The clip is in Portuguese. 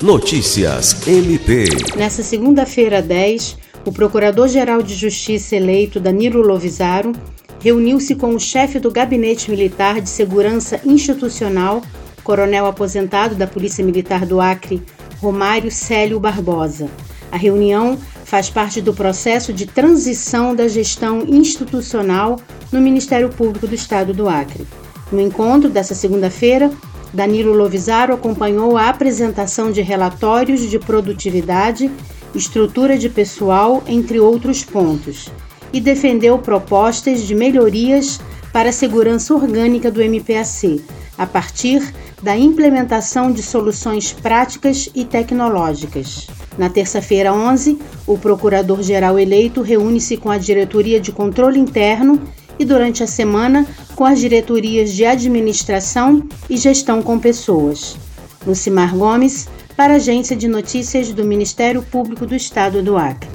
Notícias MP. Nessa segunda-feira 10, o Procurador-Geral de Justiça eleito Danilo Lovisaro reuniu-se com o chefe do Gabinete Militar de Segurança Institucional, coronel aposentado da Polícia Militar do Acre, Romário Célio Barbosa. A reunião faz parte do processo de transição da gestão institucional no Ministério Público do Estado do Acre. No encontro dessa segunda-feira, Danilo Lovisaro acompanhou a apresentação de relatórios de produtividade, estrutura de pessoal, entre outros pontos, e defendeu propostas de melhorias para a segurança orgânica do MPAC, a partir da implementação de soluções práticas e tecnológicas. Na terça-feira 11, o procurador-geral eleito reúne-se com a Diretoria de Controle Interno e durante a semana com as diretorias de administração e gestão com pessoas. Lucimar Gomes, para a Agência de Notícias do Ministério Público do Estado do Acre.